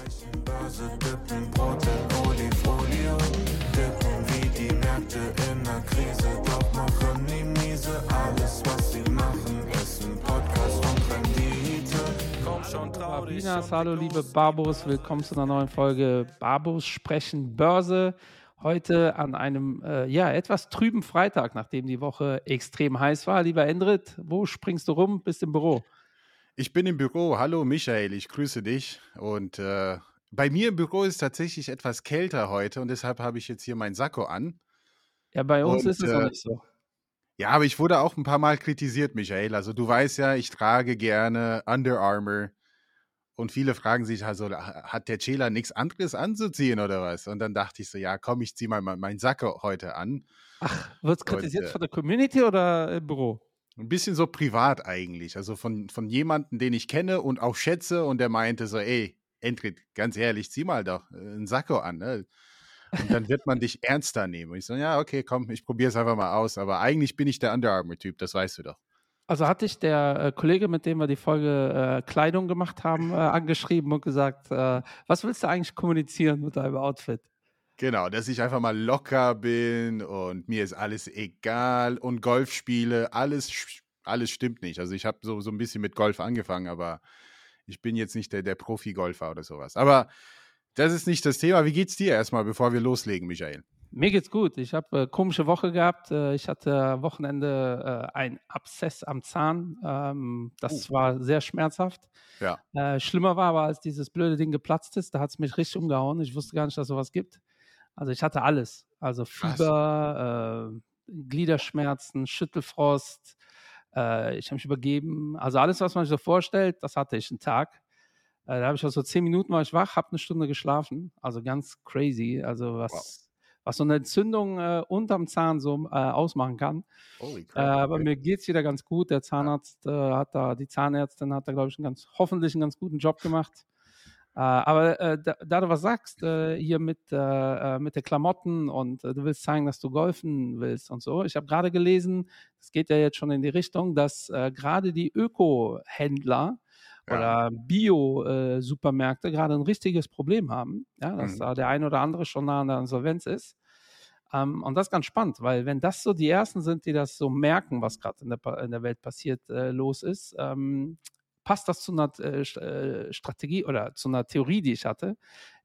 Börse, dippen Brot in Olifolie, dippen wie die Märkte in der Krise, doch machen die miese. Alles, was sie machen, ist ein Podcast und Rendite. Komm schon, trau dich. Barbinas, hallo liebe Barbos, willkommen zu einer neuen Folge Barbos sprechen Börse. Heute an einem äh, ja, etwas trüben Freitag, nachdem die Woche extrem heiß war. Lieber Endrit, wo springst du rum? Bist im Büro? Ich bin im Büro. Hallo Michael, ich grüße dich. Und äh, bei mir im Büro ist es tatsächlich etwas kälter heute und deshalb habe ich jetzt hier mein Sakko an. Ja, bei uns Und, ist es äh, nicht so. Ja, aber ich wurde auch ein paar Mal kritisiert, Michael. Also du weißt ja, ich trage gerne Under Armour. Und viele fragen sich also, hat der Cela nichts anderes anzuziehen oder was? Und dann dachte ich so, ja, komm, ich ziehe mal mein, mein Sakko heute an. Ach, wird es und, kritisiert äh, von der Community oder im Büro? Ein bisschen so privat eigentlich. Also von, von jemandem, den ich kenne und auch schätze. Und der meinte so, ey, Entrit, ganz ehrlich, zieh mal doch äh, einen Sakko an. Ne? Und dann wird man dich ernster nehmen. Und ich so, ja, okay, komm, ich probiere es einfach mal aus. Aber eigentlich bin ich der Under Armour-Typ, das weißt du doch. Also hatte ich der äh, Kollege, mit dem wir die Folge äh, Kleidung gemacht haben, äh, angeschrieben und gesagt, äh, was willst du eigentlich kommunizieren mit deinem Outfit? Genau, dass ich einfach mal locker bin und mir ist alles egal und Golf spiele, alles, alles stimmt nicht. Also ich habe so, so ein bisschen mit Golf angefangen, aber ich bin jetzt nicht der, der Profi-Golfer oder sowas. Aber das ist nicht das Thema. Wie geht's dir erstmal, bevor wir loslegen, Michael? Mir geht's gut. Ich habe äh, komische Woche gehabt. Äh, ich hatte am Wochenende äh, ein Abszess am Zahn. Ähm, das war sehr schmerzhaft. Ja. Äh, schlimmer war aber, als dieses blöde Ding geplatzt ist, da hat es mich richtig umgehauen. Ich wusste gar nicht, dass sowas gibt. Also ich hatte alles. Also Fieber, äh, Gliederschmerzen, Schüttelfrost. Äh, ich habe mich übergeben. Also alles, was man sich so vorstellt, das hatte ich einen Tag. Äh, da habe ich also zehn Minuten war ich wach, habe eine Stunde geschlafen. Also ganz crazy. Also was, was so eine Entzündung äh, unterm Zahn so äh, ausmachen kann. Äh, aber mir geht es wieder ganz gut. Der Zahnarzt hat da, die Zahnärztin hat da, glaube ich, einen ganz, hoffentlich einen ganz guten Job gemacht. Äh, aber äh, da, da du was sagst, äh, hier mit, äh, äh, mit den Klamotten und äh, du willst zeigen, dass du golfen willst und so. Ich habe gerade gelesen, es geht ja jetzt schon in die Richtung, dass gerade die Öko-Händler Ja. oder Bio-Supermärkte gerade ein richtiges Problem haben, ja, dass Mhm. da der ein oder andere schon nah an der Insolvenz ist. Ähm, und das ist ganz spannend, weil wenn das so die Ersten sind, die das so merken, was gerade in der, in der Welt passiert, äh, los ist, ähm, passt das zu einer äh, äh, Strategie oder zu einer Theorie, die ich hatte.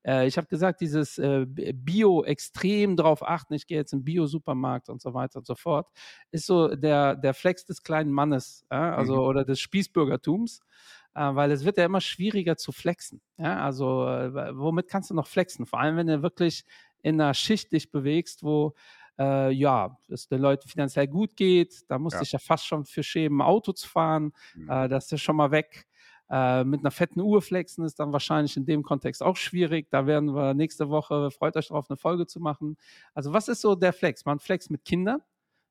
Äh, ich habe gesagt, dieses äh, Bio extrem darauf achten, ich gehe jetzt im Bio-Supermarkt und so weiter und so fort, ist so der, der Flex des kleinen Mannes, also Mhm. oder des Spießbürgertums äh, weil es wird ja immer schwieriger zu flexen. Ja, also äh, womit kannst du noch flexen? Vor allem, wenn du wirklich in einer Schicht dich bewegst, wo äh, ja, es den Leuten finanziell gut geht, da musst du Ja. dich ja fast schon für schämen, Auto zu fahren, Mhm. äh, das ist ja schon mal weg. Äh, mit einer fetten Uhr flexen ist dann wahrscheinlich in dem Kontext auch schwierig. Da werden wir nächste Woche, freut euch darauf, eine Folge zu machen. Also, was ist so der Flex? Man flext mit Kindern.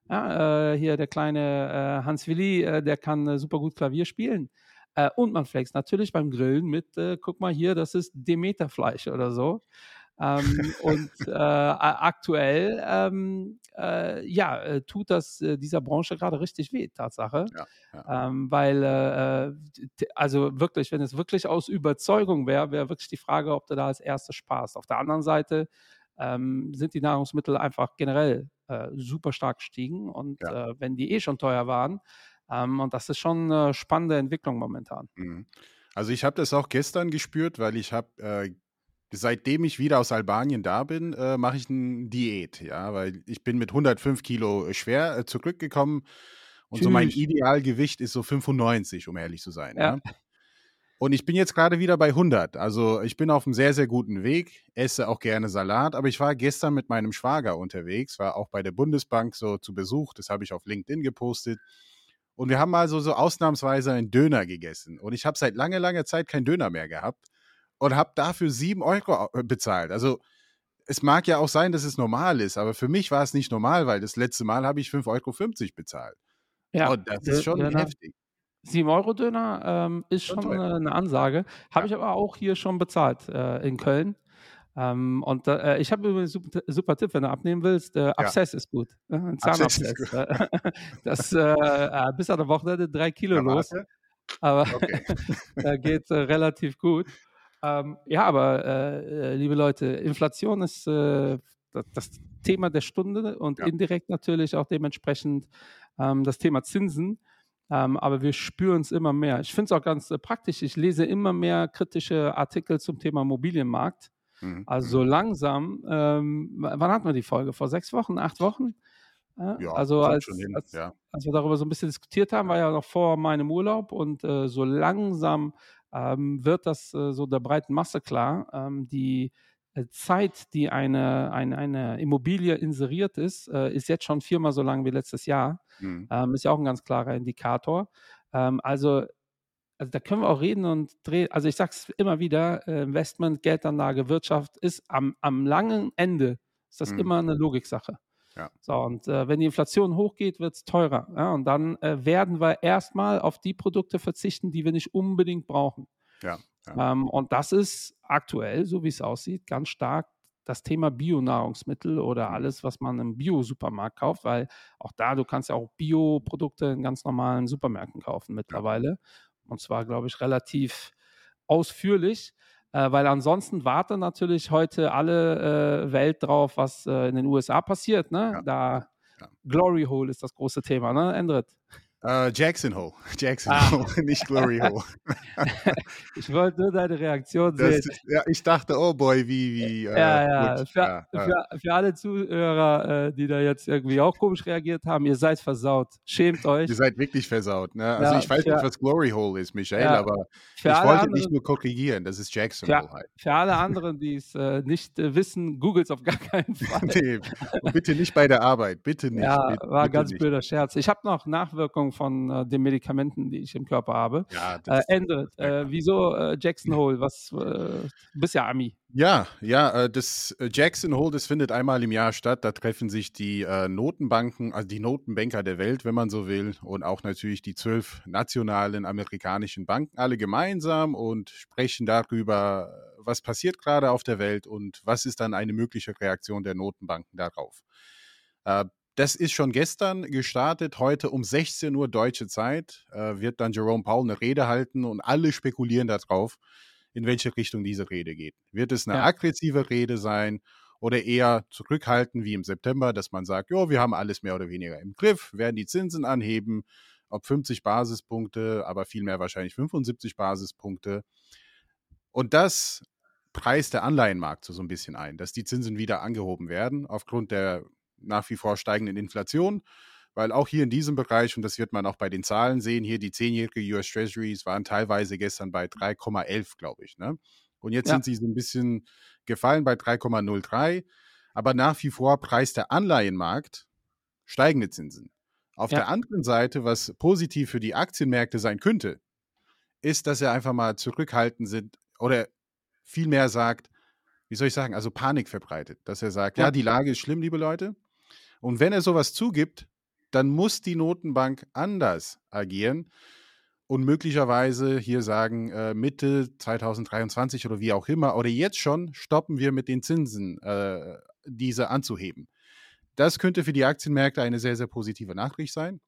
Ja, äh, hier der kleine äh, Hans Willi, äh, der kann äh, super gut Klavier spielen. Äh, und man flext natürlich beim Grillen mit, guck mal hier, das ist Demeterfleisch oder so. Ähm, und äh, aktuell, ähm, äh, ja, äh, tut das äh, dieser Branche gerade richtig weh, Tatsache. Ja, ja. Ähm, weil, äh, also wirklich, wenn es wirklich aus Überzeugung wäre, wäre wirklich die Frage, ob du da als erstes sparst. Auf der anderen Seite ähm, sind die Nahrungsmittel einfach generell äh, super stark gestiegen und Ja. wenn die eh schon teuer waren, ähm, und das ist schon eine spannende Entwicklung momentan. Mhm. Also ich habe das auch gestern gespürt, weil ich habe, äh, seitdem ich wieder aus Albanien da bin, äh, mache ich eine Diät, ja, weil ich bin mit 105 Kilo schwer äh, zurückgekommen und so mein Tschüss. Idealgewicht ist so 95, um ehrlich zu sein, Ja. ja. Und ich bin jetzt gerade wieder bei 100. Also ich bin auf einem sehr, sehr guten Weg, esse auch gerne Salat, aber ich war gestern mit meinem Schwager unterwegs, war auch bei der Bundesbank so zu Besuch, das habe ich auf LinkedIn gepostet. Und wir haben mal so, so ausnahmsweise einen Döner gegessen. Und ich habe seit langer, langer Zeit keinen Döner mehr gehabt und habe dafür sieben Euro äh, bezahlt. Also es mag ja auch sein, dass es normal ist, aber für mich war es nicht normal, weil das letzte Mal habe ich 5,50 Euro bezahlt. Ja, und das ist schon Döner. heftig. 7-Euro-Döner ähm, ist Schon äh, eine Ansage. Habe Ja. ich aber auch hier schon bezahlt äh, in Köln. Ähm, und äh, ich habe übrigens super, super Tipp, wenn du abnehmen willst. Äh, Abszess ist gut. Äh, ein ist Zahnabszess. Äh, das äh, äh, bis an der Wochenende drei Kilo los. Aber Okay. da geht relativ gut. Ähm, ja, aber äh, äh, liebe Leute, Inflation ist äh, das, Thema der Stunde und ja. indirekt natürlich auch dementsprechend ähm, das Thema Zinsen. Ähm, aber wir spüren es immer mehr. Ich finde es auch ganz äh, praktisch. Ich lese immer mehr kritische Artikel zum Thema Mobilienmarkt. Mhm. Also mhm. langsam, ähm, wann hatten wir die Folge? Vor sechs Wochen, acht Wochen? Ja, ja also als, als, ja. als, wir darüber so ein bisschen diskutiert haben, war ja noch vor meinem Urlaub und äh, so langsam wird das äh, so der breiten Masse klar. Ähm, die äh, Zeit, die eine, eine, eine Immobilie inseriert ist, äh, ist jetzt schon viermal so lang wie letztes Jahr. Mhm. Ähm, ist ja auch ein ganz klarer Indikator. Ähm, also, also da können wir auch reden und drehen. Also ich sage es immer wieder, Investment, Geldanlage, Wirtschaft ist am, am langen Ende ist das mhm. immer eine Logiksache. Ja. So, und äh, wenn die Inflation hochgeht, wird es teurer. Ja? Und dann äh, werden wir erstmal auf die Produkte verzichten, die wir nicht unbedingt brauchen. Ja, ja. Ähm, und das ist aktuell, so wie es aussieht, ganz stark das Thema Bio-Nahrungsmittel oder mhm. alles, was man im Bio-Supermarkt kauft, weil auch da, du kannst ja auch Bio-Produkte in ganz normalen Supermärkten kaufen mittlerweile. Und zwar, glaube ich, relativ ausführlich äh, weil ansonsten wartet natürlich heute alle äh, Welt drauf, was äh, in den USA passiert. Ne? Ja. Da. Glory Hole ist das große Thema, ne? Endrit. Uh, Jackson Hole. Jackson ah. Hole, nicht Glory Hole. ich wollte nur deine Reaktion sehen. Ist, ja, ich dachte, oh boy, wie, wie. Äh, ja, ja. Für, ja, für, für, alle Zuhörer, äh, die da jetzt irgendwie auch komisch reagiert haben, ihr seid versaut. Schämt euch. Ihr seid wirklich versaut. Ne? Also, ja, ich weiß für, nicht, was Glory Hole ist, Michael, aber ich wollte anderen, nicht nur korrigieren. Das ist Jackson Hole halt. Für alle anderen, die es äh, nicht äh, wissen, googelt es auf gar keinen Fall. nee, bitte nicht bei der Arbeit. Bitte nicht. Ja, bitte, war ein ganz blöder Scherz. Ich habe noch Nachwirkungen von äh, den Medikamenten, die ich im Körper habe. Ja, äh, endet. Äh, wieso äh, Jackson Hole? Was, äh, du bist ja Ami. Ja, ja, äh, das Jackson Hole, das findet einmal im Jahr statt. Da treffen sich die Notenbanken, also die Notenbanker der Welt, wenn man so will, und auch natürlich die zwölf nationalen amerikanischen Banken alle gemeinsam und sprechen darüber, was passiert gerade auf der Welt und was ist dann eine mögliche Reaktion der Notenbanken darauf. Das ist schon gestern gestartet. Heute um 16 Uhr deutsche Zeit äh, wird dann Jerome Powell eine Rede halten und alle spekulieren darauf, in welche Richtung diese Rede geht. Wird es eine ja. aggressive Rede sein oder eher zurückhalten wie im September, dass man sagt, ja, wir haben alles mehr oder weniger im Griff, werden die Zinsen anheben, ob 50 Basispunkte, aber vielmehr wahrscheinlich 75 Basispunkte. Und das preist der Anleihenmarkt so ein bisschen ein, dass die Zinsen wieder angehoben werden aufgrund der nach wie vor steigenden Inflation, weil auch hier in diesem Bereich, und das wird man auch bei den Zahlen sehen, hier die zehnjährige US Treasuries waren teilweise gestern bei 3,11, glaube ich. Ne? Und jetzt ja. sind sie so ein bisschen gefallen bei 3,03, aber nach wie vor preist der Anleihenmarkt steigende Zinsen. Auf ja. der anderen Seite, was positiv für die Aktienmärkte sein könnte, ist, dass er einfach mal zurückhaltend sind oder vielmehr sagt, wie soll ich sagen, also Panik verbreitet, dass er sagt, ja, ja die Lage ist schlimm, liebe Leute, und wenn er sowas zugibt, dann muss die Notenbank anders agieren und möglicherweise hier sagen, äh, Mitte 2023 oder wie auch immer, oder jetzt schon stoppen wir mit den Zinsen, äh, diese anzuheben. Das könnte für die Aktienmärkte eine sehr, sehr positive Nachricht sein.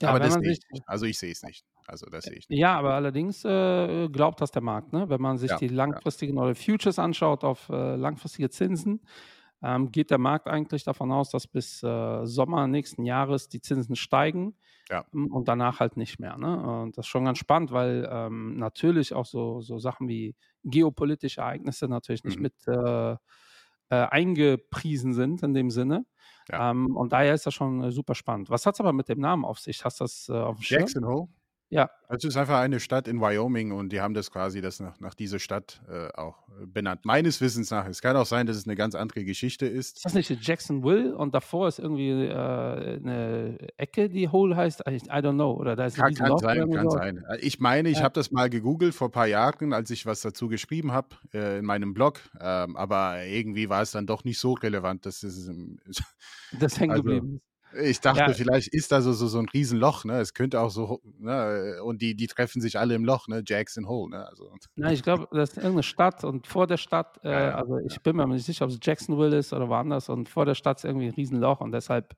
Ja, aber das nicht. Also ich sehe es nicht. Also das sehe ich nicht. Ja, aber allerdings äh, glaubt das der Markt, ne? Wenn man sich ja, die langfristigen ja. oder Futures anschaut auf äh, langfristige Zinsen, ähm, geht der Markt eigentlich davon aus, dass bis äh, Sommer nächsten Jahres die Zinsen steigen ja. Ähm, und danach halt nicht mehr. Ne? Und das ist schon ganz spannend, weil ähm, natürlich auch so, so Sachen wie geopolitische Ereignisse natürlich nicht mhm. mit äh, äh, eingepriesen sind in dem Sinne. Ja. Ähm, und daher ist das schon äh, super spannend. Was hat es aber mit dem Namen auf sich? Hast du das äh, auf dem Jackson Hole? Ja. Es ist einfach eine Stadt in Wyoming und die haben das quasi das nach, nach dieser Stadt äh, auch benannt. Meines Wissens nach. Es kann auch sein, dass es eine ganz andere Geschichte ist. Ist das nicht Jacksonville und davor ist irgendwie äh, eine Ecke, die Hole heißt? I, I don't know. Oder da ist kann, kann sein, kann so. sein. Ich meine, ich ja. habe das mal gegoogelt vor ein paar Jahren, als ich was dazu geschrieben habe äh, in meinem Blog. Ähm, aber irgendwie war es dann doch nicht so relevant, dass es. das hängen also, geblieben ist. Ich dachte, ja. vielleicht ist da so, so, so ein Riesenloch, ne? Es könnte auch so, ne? Und die, die treffen sich alle im Loch, ne? Jackson Hole, ne? Also. Nein, ich glaube, das ist irgendeine Stadt und vor der Stadt, äh, ja, also ich bin mir nicht sicher, ob es Jacksonville ist oder woanders und vor der Stadt ist irgendwie ein Riesenloch und deshalb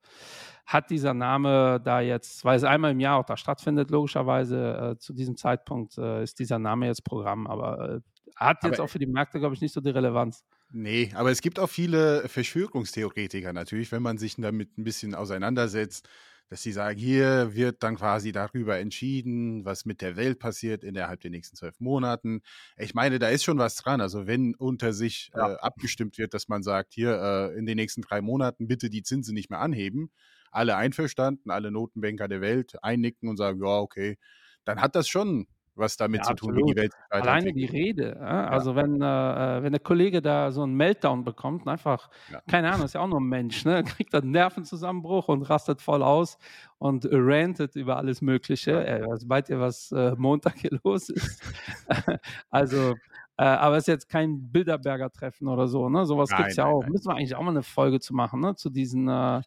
hat dieser Name da jetzt, weil es einmal im Jahr auch da stattfindet, logischerweise äh, zu diesem Zeitpunkt äh, ist dieser Name jetzt Programm, aber äh, Hat jetzt Aber- auch für die Märkte, glaube ich, nicht so die Relevanz. Nee, aber es gibt auch viele Verschwörungstheoretiker natürlich, wenn man sich damit ein bisschen auseinandersetzt, dass sie sagen, hier wird dann quasi darüber entschieden, was mit der Welt passiert innerhalb der nächsten zwölf Monaten. Ich meine, da ist schon was dran. Also wenn unter sich Ja. äh, abgestimmt wird, dass man sagt, hier äh, in den nächsten drei Monaten bitte die Zinsen nicht mehr anheben, alle einverstanden, alle Notenbanker der Welt einnicken und sagen, ja, okay, dann hat das schon was damit Ja, zu tun, wie absolut. die Welt sich Alleine die. Rede. Ja? Also wenn, äh, äh, wenn der Kollege da so einen Meltdown bekommt, einfach, Ja. keine Ahnung, ist ja auch nur ein Mensch, ne? kriegt einen Nervenzusammenbruch und rastet voll aus und rantet über alles Mögliche. Ja. Äh, ihr, was äh, Montag hier los ist? also, äh, aber es ist jetzt kein Bilderberger-Treffen oder so, ne? Sowas gibt es ja nein, auch. nein. Müssen wir eigentlich auch mal eine Folge zu machen, ne? Zu diesen äh,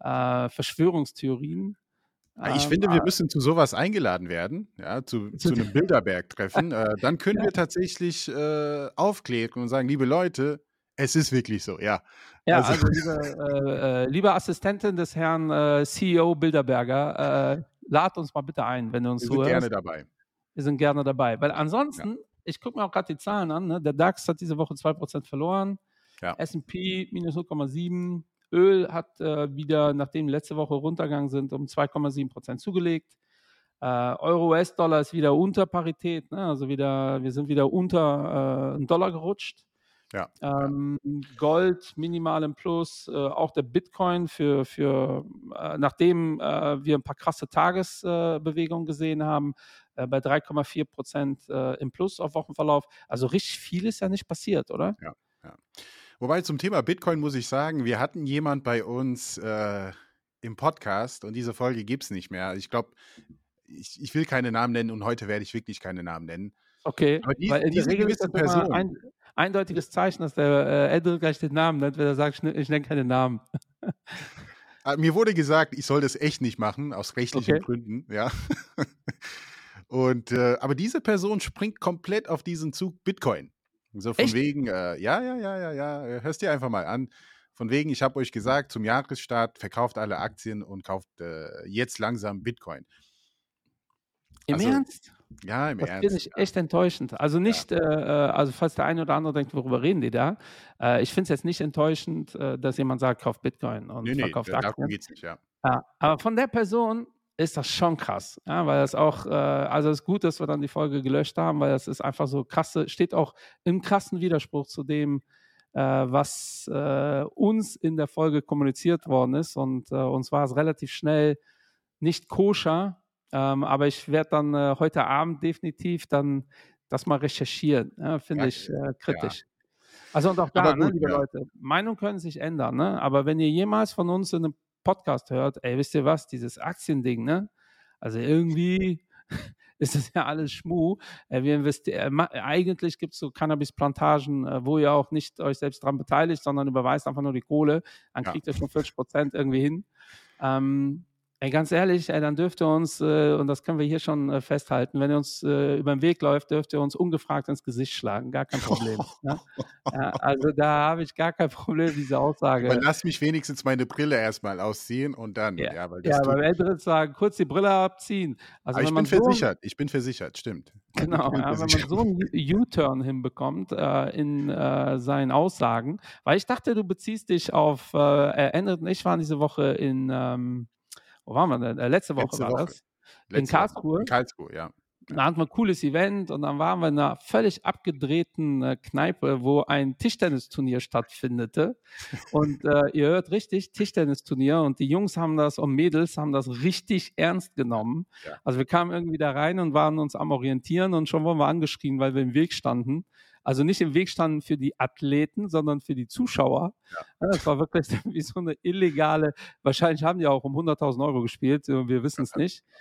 äh, Verschwörungstheorien. Ja, Ich Ähm, finde, wir müssen zu sowas eingeladen werden, ja, zu, Zu einem Bilderberg-Treffen. äh, dann können Ja. wir tatsächlich äh, aufklären und sagen, liebe Leute, es ist wirklich so, ja. Ja, Also- also, liebe, äh, äh, liebe Assistentin des Herrn äh, CEO Bilderberger, äh, lad uns mal bitte ein, wenn du uns Wir sind zuhörst. gerne dabei. Wir sind gerne dabei. Weil ansonsten, ich gucke mir auch gerade die Zahlen an, ne? der DAX hat diese Woche 2% verloren, Ja. S&P minus 0,7, Öl hat äh, wieder, nachdem letzte Woche runtergegangen sind, um 2,7% zugelegt. Äh, Euro-US-Dollar ist wieder unter Parität, ne? also wieder, wir sind wieder unter äh, einen Dollar gerutscht. Ja. Ähm, Gold minimal im Plus, äh, auch der Bitcoin für, für äh, nachdem äh, wir ein paar krasse Tagesbewegungen äh, gesehen haben, äh, bei 3,4 Prozent äh, im Plus auf Wochenverlauf. Also richtig viel ist ja nicht passiert, oder? Wobei zum Thema Bitcoin muss ich sagen, wir hatten jemand bei uns äh, im Podcast und diese Folge gibt es nicht mehr. Ich glaube, ich, ich will keine Namen nennen und heute werde ich wirklich keine Namen nennen. Okay, Aber die- weil in der diese Regel ist das Person- ein eindeutiges Zeichen, dass der äh, Edel gleich den Namen nennt, wenn er sagt, ich, ich nenne keine Namen. Äh, Mir wurde gesagt, ich soll das echt nicht machen, aus rechtlichen Okay. Gründen, ja. Und äh, aber diese Person springt komplett auf diesen Zug Bitcoin. So von Echt? wegen, äh, ja, ja, ja, ja, ja, äh, hörst dir einfach mal an. Von wegen, ich habe euch gesagt, zum Jahresstart verkauft alle Aktien und kauft äh, jetzt langsam Bitcoin. Im Also, Ernst? Ja, im Das Ernst. finde ich echt enttäuschend. Also nicht, äh, äh, also falls der eine oder andere denkt, worüber reden die da? Äh, ich finde es jetzt nicht enttäuschend, äh, dass jemand sagt, kauft Bitcoin und Nee, nee, verkauft darum Aktien. geht es nicht, ja. Ja, aber von der Person ist das schon krass, ja, weil das auch, äh, also es ist gut, dass wir dann die Folge gelöscht haben, weil das ist einfach so krasse, steht auch im krassen Widerspruch zu dem, äh, was äh, uns in der Folge kommuniziert worden ist und äh, uns war es relativ schnell nicht koscher, ähm, aber ich werde dann äh, heute Abend definitiv dann das mal recherchieren, ja, finde Ja, ich äh, kritisch. Also und auch da, ne, gut, liebe ja. Leute, Meinungen können sich ändern, ne? aber wenn ihr jemals von uns in einem Podcast hört, ey, wisst ihr was, dieses Aktiending, ne? Also irgendwie ist das ja alles Schmuh. Äh, wir investieren, äh, eigentlich gibt es so Cannabis-Plantagen, äh, wo ihr auch nicht euch selbst dran beteiligt, sondern überweist einfach nur die Kohle, dann Ja. kriegt ihr schon 40 Prozent irgendwie hin. Ähm, ey, ganz ehrlich, ey, dann dürft ihr uns, äh, und das können wir hier schon äh, festhalten, wenn ihr uns äh, über den Weg läuft, dürft ihr uns ungefragt ins Gesicht schlagen, gar kein Problem. ja? Ja, also da habe ich gar kein Problem, diese Aussage. Aber lass mich wenigstens meine Brille erstmal ausziehen und dann, ja, Ja, weil Ja, beim Älteren sagen, kurz die Brille abziehen. Also aber ich bin so, versichert, ich bin versichert, stimmt. Genau, ja, wenn man so einen U-Turn hinbekommt äh, in äh, seinen Aussagen, weil ich dachte, du beziehst dich auf, äh, Ende und ich waren diese Woche in, ähm, wo waren wir denn? Äh, letzte Woche Letzte war Woche. das. Letzte Woche. Karlsruhe? In Karlsruhe, ja. Da hatten wir ein cooles Event und dann waren wir in einer völlig abgedrehten äh, Kneipe, wo ein Tischtennisturnier stattfindete. Und äh, ihr hört richtig, Tischtennisturnier und die Jungs haben das und Mädels haben das richtig ernst genommen. Ja. Also wir kamen irgendwie da rein und waren uns am Orientieren und schon wurden wir angeschrien, weil wir im Weg standen. Also nicht im Weg standen für die Athleten, sondern für die Zuschauer. Ja, das war wirklich wie so eine illegale, wahrscheinlich haben die auch um 100.000 Euro gespielt, wir wissen es nicht.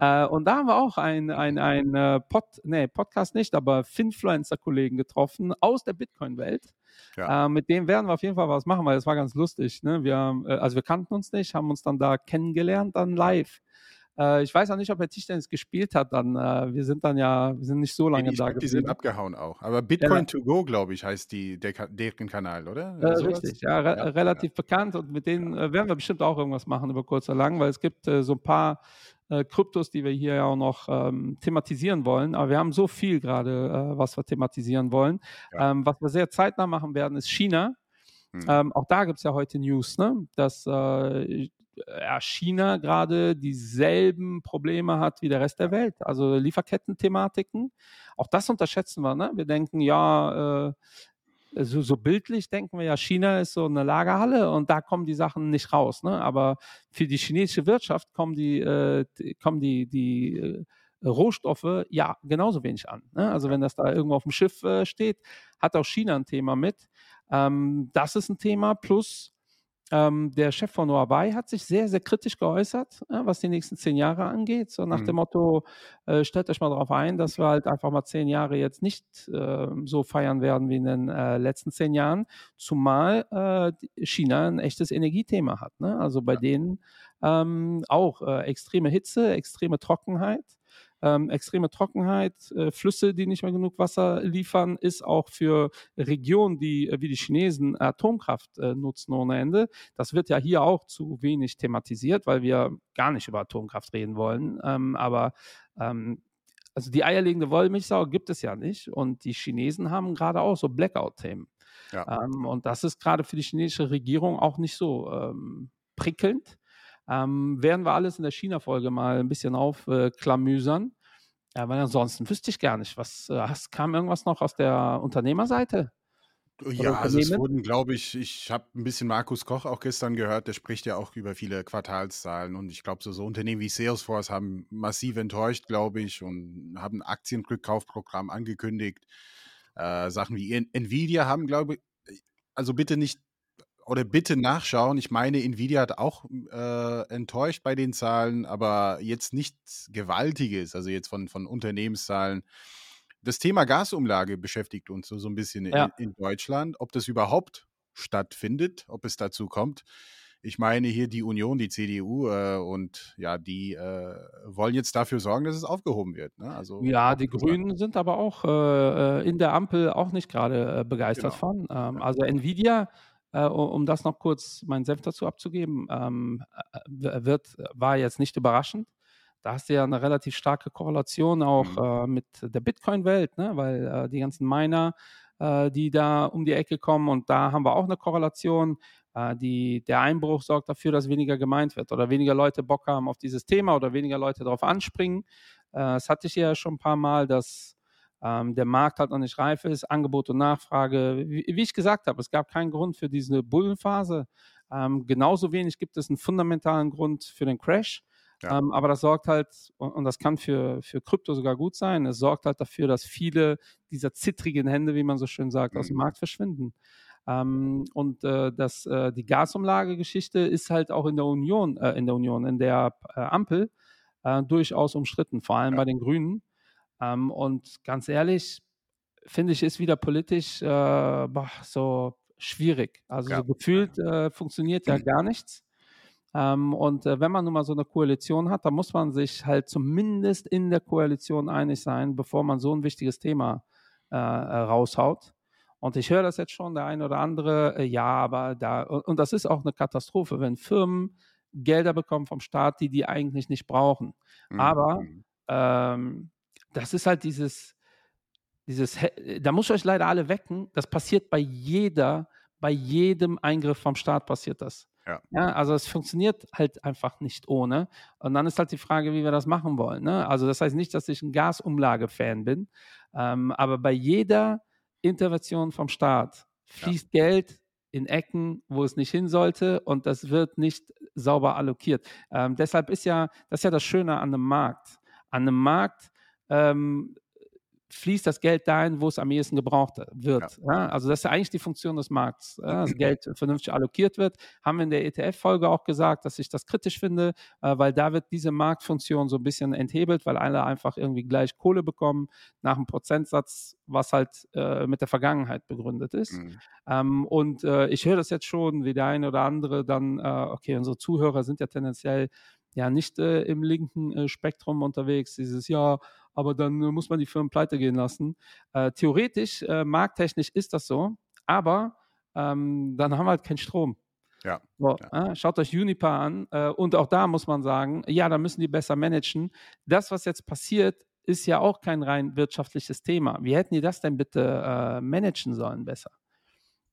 Äh, und da haben wir auch ein, ein, ein äh, Pod, nee, Podcast nicht, aber Finfluencer-Kollegen getroffen aus der Bitcoin-Welt. Ja. Äh, mit dem werden wir auf jeden Fall was machen, weil es war ganz lustig. Ne? Wir, also wir kannten uns nicht, haben uns dann da kennengelernt, dann live. Äh, ich weiß auch nicht, ob er Tischtennis gespielt hat dann. Äh, wir sind dann ja, wir sind nicht so lange ich da glaub, die sind abgehauen auch. Aber Bitcoin to go, glaube ich, heißt die, der, deren Kanal, oder? Äh, richtig, ja, re Ja, relativ bekannt und mit denen äh, werden wir bestimmt auch irgendwas machen über kurz oder lang, weil es gibt äh, so ein paar äh, Kryptos, die wir hier ja auch noch ähm, thematisieren wollen. Aber wir haben so viel gerade, was wir thematisieren wollen. Ja. Ähm, was wir sehr zeitnah machen werden, ist China. Hm. Ähm, auch da gibt es ja heute News, ne? dass äh, ja, China gerade dieselben Probleme hat wie der Rest der Welt. Also Lieferketten-Thematiken. Auch das unterschätzen wir. Ne? Wir denken, ja, äh, so, so bildlich denken wir ja, China ist so eine Lagerhalle und da kommen die Sachen nicht raus. Ne? Aber für die chinesische Wirtschaft kommen die, äh, die- kommen die, die äh, Rohstoffe ja genauso wenig an. Ne? Also wenn das da irgendwo auf dem Schiff äh, steht, hat auch China ein Thema mit. Ähm, das ist ein Thema. Plus ähm, der Chef von Huawei hat sich sehr, sehr kritisch geäußert, äh, was die nächsten zehn Jahre angeht. So nach Mhm. dem Motto, äh, stellt euch mal darauf ein, dass wir halt einfach mal zehn Jahre jetzt nicht äh, so feiern werden wie in den äh, letzten zehn Jahren. Zumal äh, China ein echtes Energiethema hat. Ne? Also bei denen ähm, auch äh, extreme Hitze, extreme Trockenheit. Ähm, extreme Trockenheit, äh, Flüsse, die nicht mehr genug Wasser liefern, ist auch für Regionen, die äh, wie die Chinesen Atomkraft äh, nutzen ohne Ende. Das wird ja hier auch zu wenig thematisiert, weil wir gar nicht über Atomkraft reden wollen. Ähm, aber ähm, also die eierlegende Wollmilchsau gibt es ja nicht. Und die Chinesen haben gerade auch so Blackout-Themen. Ja. Ähm, und das ist gerade für die chinesische Regierung auch nicht so ähm, prickelnd. Ähm, werden wir alles in der China-Folge mal ein bisschen aufklamüsern. ja, weil ansonsten wüsste ich gar nicht, was äh, kam irgendwas noch aus der Unternehmerseite? Ja, also es wurden, glaube ich, ich habe ein bisschen Markus Koch auch gestern gehört, der spricht ja auch über viele Quartalszahlen und ich glaube, so, so Unternehmen wie Salesforce haben massiv enttäuscht, glaube ich, und haben ein Aktienrückkaufprogramm angekündigt. Äh, Sachen wie Nvidia haben, glaube ich, also bitte nicht oder bitte nachschauen. Ich meine, Nvidia hat auch äh, enttäuscht bei den Zahlen, aber jetzt nichts Gewaltiges, also jetzt von, von Unternehmenszahlen. Das Thema Gasumlage beschäftigt uns so, so ein bisschen Ja. in, in Deutschland, ob das überhaupt stattfindet, ob es dazu kommt. Ich meine hier die Union, die CDU äh, und ja, die äh, wollen jetzt dafür sorgen, dass es aufgehoben wird. Ne? Also, Ja, die. Grünen sind aber auch äh, äh, in der Ampel auch nicht gerade äh, begeistert Genau. von. Ähm, Ja. Also Nvidia, äh, um das noch kurz meinen Senf dazu abzugeben, ähm, äh, w- wird, war jetzt nicht überraschend. Da hast du ja eine relativ starke Korrelation auch Mhm. äh, mit der Bitcoin-Welt, ne? weil äh, die ganzen Miner, äh, die da um die Ecke kommen und da haben wir auch eine Korrelation. Äh, die, der Einbruch sorgt dafür, dass weniger gemeint wird oder weniger Leute Bock haben auf dieses Thema oder weniger Leute darauf anspringen. Äh, Das hatte ich ja schon ein paar Mal, dass ähm, der Markt halt noch nicht reif ist, Angebot und Nachfrage. Wie, wie ich gesagt habe, es gab keinen Grund für diese Bullenphase. Ähm, genauso wenig gibt es einen fundamentalen Grund für den Crash. Ja. Ähm, aber das sorgt halt, und, und das kann für, für Krypto sogar gut sein, es sorgt halt dafür, dass viele dieser zittrigen Hände, wie man so schön sagt, aus dem Mhm. Markt verschwinden. Ähm, und äh, das, äh, die Gasumlagegeschichte ist halt auch in der Union, äh, in der Union, in der äh, Ampel äh, durchaus umstritten, vor allem Ja. bei den Grünen. Ähm, und ganz ehrlich, finde ich, ist wieder politisch äh, boah, so schwierig. Also Ja. so gefühlt äh, funktioniert ja gar nichts. Ähm, und äh, wenn man nun mal so eine Koalition hat, dann muss man sich halt zumindest in der Koalition einig sein, bevor man so ein wichtiges Thema äh, äh, raushaut. Und ich höre das jetzt schon, der eine oder andere, äh, ja, aber da, und, und das ist auch eine Katastrophe, wenn Firmen Gelder bekommen vom Staat, die die eigentlich nicht brauchen. Mhm. Aber Mhm. ähm, das ist halt dieses, dieses, He- da muss ich euch leider alle wecken, das passiert bei jeder, bei jedem Eingriff vom Staat passiert das. Ja. Ja, also es funktioniert halt einfach nicht ohne. Und dann ist halt die Frage, wie wir das machen wollen. Ne? Also das heißt nicht, dass ich ein Gasumlage-Fan bin, ähm, aber bei jeder Intervention vom Staat fließt Geld in Ecken, wo es nicht hin sollte und das wird nicht sauber allokiert. Ähm, deshalb ist ja, das ist ja das Schöne an einem Markt. An einem Markt ähm, fließt das Geld dahin, wo es am ehesten gebraucht wird. Ja. Also das ist ja eigentlich die Funktion des Markts, ja, dass Geld vernünftig allokiert wird. Haben wir in der ETF-Folge auch gesagt, dass ich das kritisch finde, äh, weil da wird diese Marktfunktion so ein bisschen enthebelt, weil alle einfach irgendwie gleich Kohle bekommen nach einem Prozentsatz, was halt äh, mit der Vergangenheit begründet ist. Mhm. Ähm, und äh, ich höre das jetzt schon, wie der eine oder andere dann, äh, okay, unsere Zuhörer sind ja tendenziell ja nicht äh, im linken äh, Spektrum unterwegs, dieses ja, aber dann äh, muss man die Firmen pleite gehen lassen. Äh, theoretisch, äh, markttechnisch ist das so, aber ähm, dann haben wir halt keinen Strom. Ja. So, ja. äh, schaut euch Unipa an äh, und auch da muss man sagen, ja, da müssen die besser managen. Das, was jetzt passiert, ist ja auch kein rein wirtschaftliches Thema. Wie hätten die das denn bitte äh, managen sollen besser?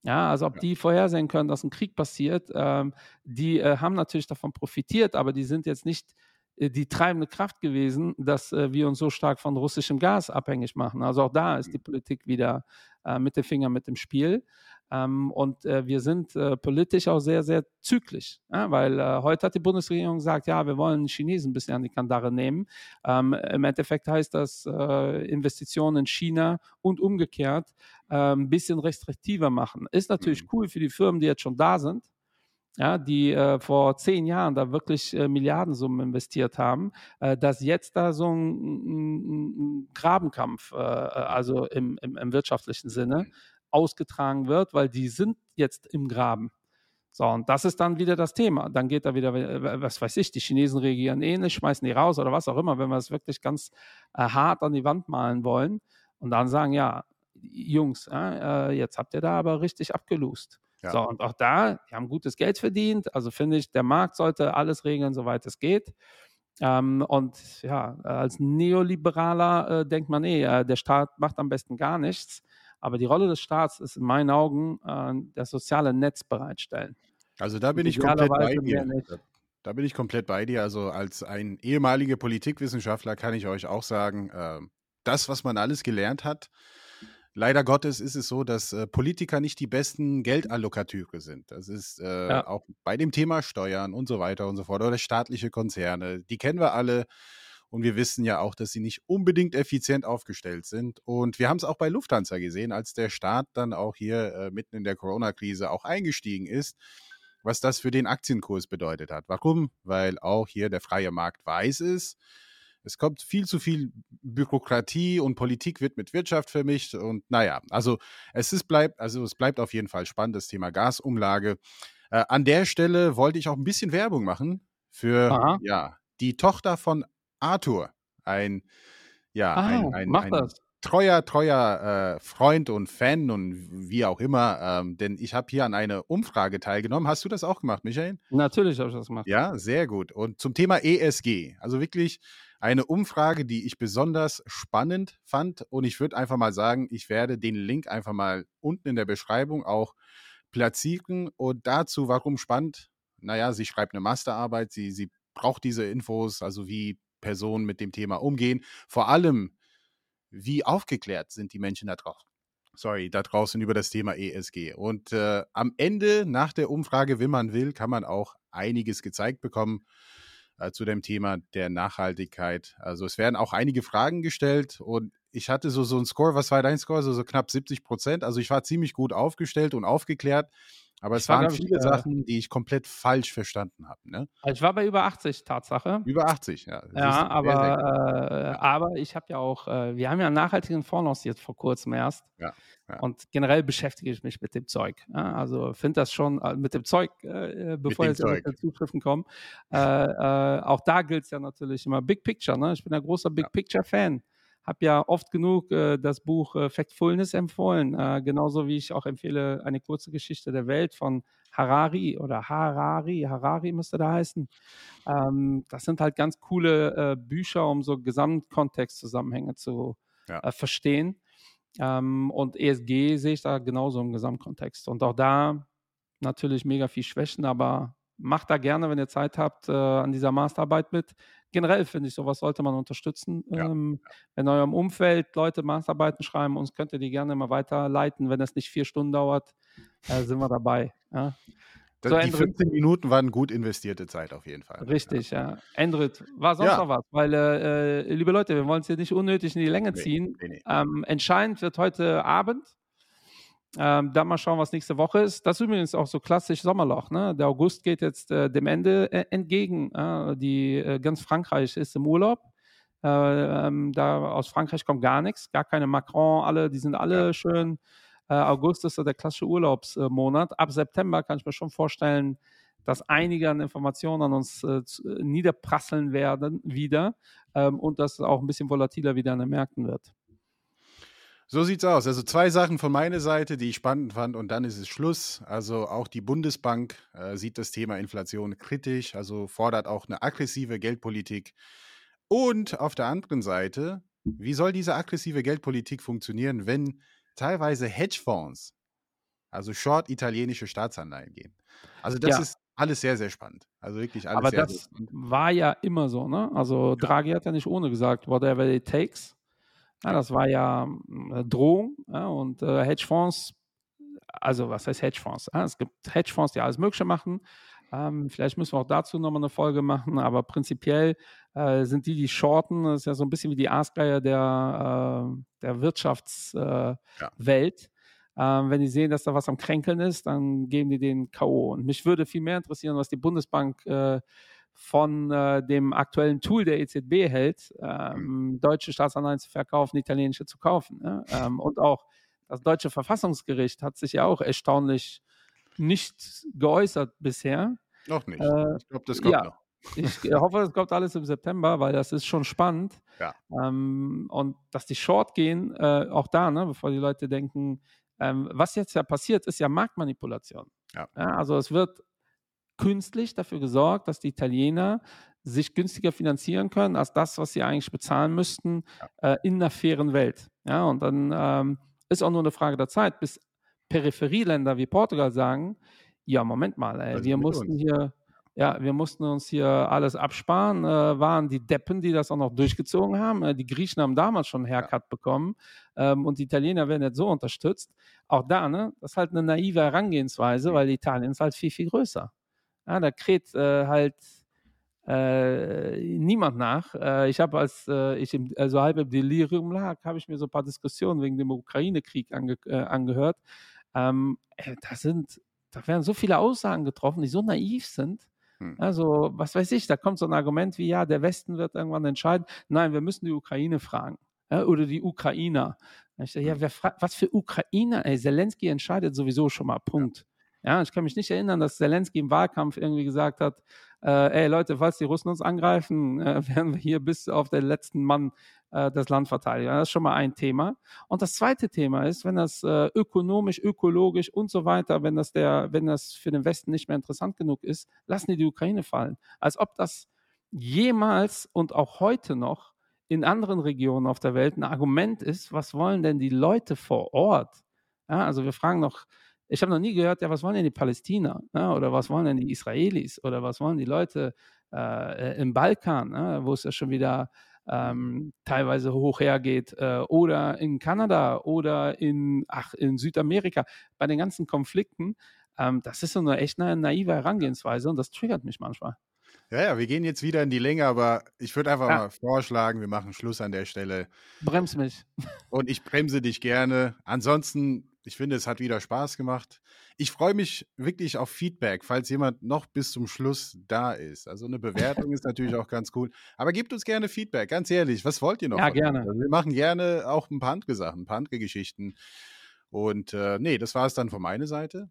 Ja, also ob die vorhersehen können, dass ein Krieg passiert, ähm, die äh, haben natürlich davon profitiert, aber die sind jetzt nicht die treibende Kraft gewesen, dass äh, wir uns so stark von russischem Gas abhängig machen. Also auch da ist die Politik wieder äh, mit dem Finger mit dem Spiel. Ähm, und äh, wir sind äh, politisch auch sehr, sehr zyklisch, weil äh, heute hat die Bundesregierung gesagt, ja, wir wollen Chinesen ein bisschen an die Kandare nehmen. Ähm, Im Endeffekt heißt das äh, Investitionen in China und umgekehrt äh, ein bisschen restriktiver machen. Ist natürlich Mhm. cool für die Firmen, die jetzt schon da sind, ja, die äh, vor zehn Jahren da wirklich äh, Milliardensummen investiert haben, äh, dass jetzt da so ein, ein, Grabenkampf, äh, also im, im, im wirtschaftlichen Sinne, ausgetragen wird, weil die sind jetzt im Graben. So, und das ist dann wieder das Thema. Dann geht da wieder, äh, was weiß ich, die Chinesen reagieren ähnlich, schmeißen die raus oder was auch immer, wenn wir es wirklich ganz äh, hart an die Wand malen wollen und dann sagen, ja, Jungs, äh, jetzt habt ihr da aber richtig abgelust. Ja. So, und auch da, die haben gutes Geld verdient. Also finde ich, der Markt sollte alles regeln, soweit es geht. Ähm, und ja, als Neoliberaler äh, denkt man eh, äh, der Staat macht am besten gar nichts. Aber die Rolle des Staats ist in meinen Augen äh, das soziale Netz bereitstellen. Also da bin ich komplett bei dir. Da bin ich komplett bei dir. Also als ein ehemaliger Politikwissenschaftler kann ich euch auch sagen, äh, das, was man alles gelernt hat, leider Gottes ist es so, dass äh, Politiker nicht die besten Geldallokateure sind. Das ist äh, Ja. auch bei dem Thema Steuern und so weiter und so fort oder staatliche Konzerne. Die kennen wir alle. Und wir wissen ja auch, dass sie nicht unbedingt effizient aufgestellt sind. Und wir haben es auch bei Lufthansa gesehen, als der Staat dann auch hier äh, mitten in der Corona-Krise auch eingestiegen ist, was das für den Aktienkurs bedeutet hat. Warum? Weil auch hier der freie Markt weiß ist. Es kommt viel zu viel Bürokratie und Politik wird mit Wirtschaft vermischt. Und naja, also es ist bleibt, also es bleibt auf jeden Fall spannend, das Thema Gasumlage. Äh, an der Stelle wollte ich auch ein bisschen Werbung machen für Aha. ja, die Tochter von Arthur. Ein, ja, Ah, ein, ein, mach ein das. treuer, treuer äh, Freund und Fan und wie auch immer. Ähm, denn ich habe hier an einer Umfrage teilgenommen. Hast du das auch gemacht, Michael? Natürlich habe ich das gemacht. Ja, sehr gut. Und zum Thema ESG. Also wirklich eine Umfrage, die ich besonders spannend fand. Und ich würde einfach mal sagen, ich werde den Link einfach mal unten in der Beschreibung auch platzieren. Und dazu, warum spannend? Naja, sie schreibt eine Masterarbeit, sie, sie braucht diese Infos, also wie Personen mit dem Thema umgehen. Vor allem, wie aufgeklärt sind die Menschen da draußen. Sorry, da draußen über das Thema ESG. Und äh, am Ende, nach der Umfrage, wenn man will, kann man auch einiges gezeigt bekommen äh, zu dem Thema der Nachhaltigkeit. Also es werden auch einige Fragen gestellt und ich hatte so, so einen Score, was war dein Score? So, so knapp 70 Prozent. Also ich war ziemlich gut aufgestellt und aufgeklärt, aber Ich es war, waren ich, viele äh, Sachen, die ich komplett falsch verstanden habe. Ne? Also Ich war bei über 80, Tatsache. Über 80, ja. Ja, sehr, sehr aber, äh, aber ich habe ja auch, äh, wir haben ja einen nachhaltigen Fonds lanciert vor kurzem erst. Ja, ja. Und generell beschäftige ich mich mit dem Zeug. Ja, also finde das schon äh, mit dem Zeug, äh, äh, bevor jetzt Zeug. Zuschriften kommen. Auch da gilt es ja natürlich immer Big Picture. Ne? Ich bin ein großer Big. Picture-Fan. Habe ja oft genug äh, das Buch äh, Factfulness empfohlen. Äh, genauso wie ich auch empfehle eine kurze Geschichte der Welt von Harari oder Harari, Harari müsste da heißen. Ähm, das sind halt ganz coole äh, Bücher, um so Gesamtkontextzusammenhänge zu Ja. äh, verstehen. Ähm, und ESG sehe ich da genauso im Gesamtkontext. Und auch da natürlich mega viel Schwächen, aber macht da gerne, wenn ihr Zeit habt, äh, an dieser Masterarbeit mit. Generell finde ich, sowas sollte man unterstützen. Ja, Ähm, Wenn in eurem Umfeld Leute Masterarbeiten schreiben, uns könnt ihr die gerne mal weiterleiten. Wenn es nicht vier Stunden dauert, äh, sind wir dabei. Ja? So, die Andrew- 15 Minuten waren gut investierte Zeit auf jeden Fall. Richtig, ja. Endrit, war sonst Ja. noch was? Weil, äh, äh, liebe Leute, wir wollen es hier nicht unnötig in die Länge Nee, ziehen. nee, nee. Ähm, entscheidend wird heute Abend. Ähm, dann mal schauen, was nächste Woche ist. Das ist übrigens auch so klassisch Sommerloch. Ne? Der August geht jetzt äh, dem Ende äh, entgegen. Äh, die, äh, ganz Frankreich ist im Urlaub. Äh, ähm, da aus Frankreich kommt gar nichts, gar keine Macron, alle, die sind alle schön. Äh, August ist so der klassische Urlaubsmonat. Ab September kann ich mir schon vorstellen, dass einige an Informationen an uns äh, niederprasseln werden wieder ähm, und dass es auch ein bisschen volatiler wieder an den Märkten wird. So sieht's aus. Also zwei Sachen von meiner Seite, die ich spannend fand, und dann ist es Schluss. Also auch die Bundesbank äh, sieht das Thema Inflation kritisch, also fordert auch eine aggressive Geldpolitik. Und auf der anderen Seite, wie soll diese aggressive Geldpolitik funktionieren, wenn teilweise Hedgefonds, also short italienische Staatsanleihen gehen? Also das Ja. ist alles sehr, sehr spannend. Also wirklich alles Aber sehr, sehr das spannend. war ja immer so, ne? Also Draghi hat ja nicht ohne gesagt, whatever it takes. Ja, das war ja mm, eine Drohung. Ja, und äh, Hedgefonds, also was heißt Hedgefonds? Ja, es gibt Hedgefonds, die alles Mögliche machen. Ähm, vielleicht müssen wir auch dazu nochmal eine Folge machen, aber prinzipiell äh, sind die, die shorten, das ist ja so ein bisschen wie die Aasgeier der, äh, der Wirtschaftswelt. Äh. Ähm, wenn die sehen, dass da was am Kränkeln ist, dann geben die den K.O. Und mich würde viel mehr interessieren, was die Bundesbank äh, von äh, dem aktuellen Tool der EZB hält, ähm, deutsche Staatsanleihen zu verkaufen, italienische zu kaufen. Ne? Ähm, und auch das deutsche Verfassungsgericht hat sich ja auch erstaunlich nicht geäußert bisher. Noch nicht. Äh, ich glaube, das kommt ja. noch. Ich hoffe, das kommt alles im September, weil das ist schon spannend. Ja. Ähm, und dass die Short gehen, äh, auch da, ne, bevor die Leute denken, ähm, was jetzt ja passiert, ist ja Marktmanipulation. Ja. also es wird künstlich dafür gesorgt, dass die Italiener sich günstiger finanzieren können als das, was sie eigentlich bezahlen müssten äh, in einer fairen Welt. Ja, und dann ähm, ist auch nur eine Frage der Zeit, bis Peripherieländer wie Portugal sagen, ja, Moment mal, ey, wir mussten uns? hier, ja, wir mussten uns hier alles absparen, äh, waren die Deppen, die das auch noch durchgezogen haben. Äh, die Griechen haben damals schon einen Haircut bekommen ähm, und die Italiener werden jetzt so unterstützt. Auch da, ne, das ist halt eine naive Herangehensweise, weil Italien ist halt viel, viel größer. Ja, da kräht äh, halt äh, niemand nach. Äh, ich habe, als äh, ich im, also halb im Delirium lag, habe ich mir so ein paar Diskussionen wegen dem Ukraine-Krieg ange, äh, angehört. Ähm, äh, da sind, da werden so viele Aussagen getroffen, die so naiv sind. Hm. Also, was weiß ich, da kommt so ein Argument wie, ja, der Westen wird irgendwann entscheiden. Nein, wir müssen die Ukraine fragen. Ja, oder die Ukrainer. Ich sage, ja, wer fragt, was für Ukrainer? Ey, Zelensky entscheidet sowieso schon mal. Punkt. Ja, ich kann mich nicht erinnern, dass Zelensky im Wahlkampf irgendwie gesagt hat, äh, ey Leute, falls die Russen uns angreifen, äh, werden wir hier bis auf den letzten Mann äh, das Land verteidigen. Das ist schon mal ein Thema. Und das zweite Thema ist, wenn das äh, ökonomisch, ökologisch und so weiter, wenn das der, wenn das für den Westen nicht mehr interessant genug ist, lassen die die Ukraine fallen. Als ob das jemals und auch heute noch in anderen Regionen auf der Welt ein Argument ist, was wollen denn die Leute vor Ort? Ja, also wir fragen noch, ich habe noch nie gehört, ja, was wollen denn die Palästina? Ja, oder was wollen denn die Israelis? Oder was wollen die Leute äh, im Balkan, ja, wo es ja schon wieder ähm, teilweise hoch hergeht? Äh, oder in Kanada oder in, ach, in Südamerika. Bei den ganzen Konflikten, ähm, das ist so eine echt eine naive Herangehensweise und das triggert mich manchmal. Ja, ja, wir gehen jetzt wieder in die Länge, aber ich würde einfach Ja. mal vorschlagen, wir machen Schluss an der Stelle. Brems mich. Und ich bremse dich gerne. Ansonsten, ich finde, es hat wieder Spaß gemacht. Ich freue mich wirklich auf Feedback, falls jemand noch bis zum Schluss da ist. Also eine Bewertung ist natürlich auch ganz cool. Aber gebt uns gerne Feedback, ganz ehrlich. Was wollt ihr noch? Ja, gerne. Also wir machen gerne auch ein paar andere Sachen, ein paar andere Geschichten. Und äh, nee, das war es dann von meiner Seite.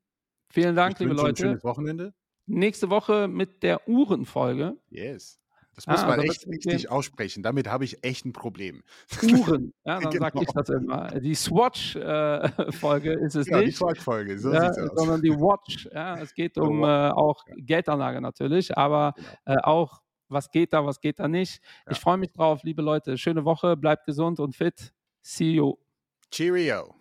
Vielen Dank, ich liebe wünsche ein Leute. schönes Wochenende. Nächste Woche mit der Uhrenfolge. Yes. Das muss Ah, man echt richtig aussprechen. Damit habe ich echt ein Problem. Uhren. Ja, dann Genau. sage ich das immer. Die Swatch-Folge ist es Ja, die nicht. Folge, so ja, sieht's aus. sondern die Watch. Ja, es geht um äh, auch Geldanlage natürlich, aber Genau. äh, auch, was geht da, was geht da nicht. Ich freue mich drauf, liebe Leute. Schöne Woche, bleibt gesund und fit. See you. Cheerio.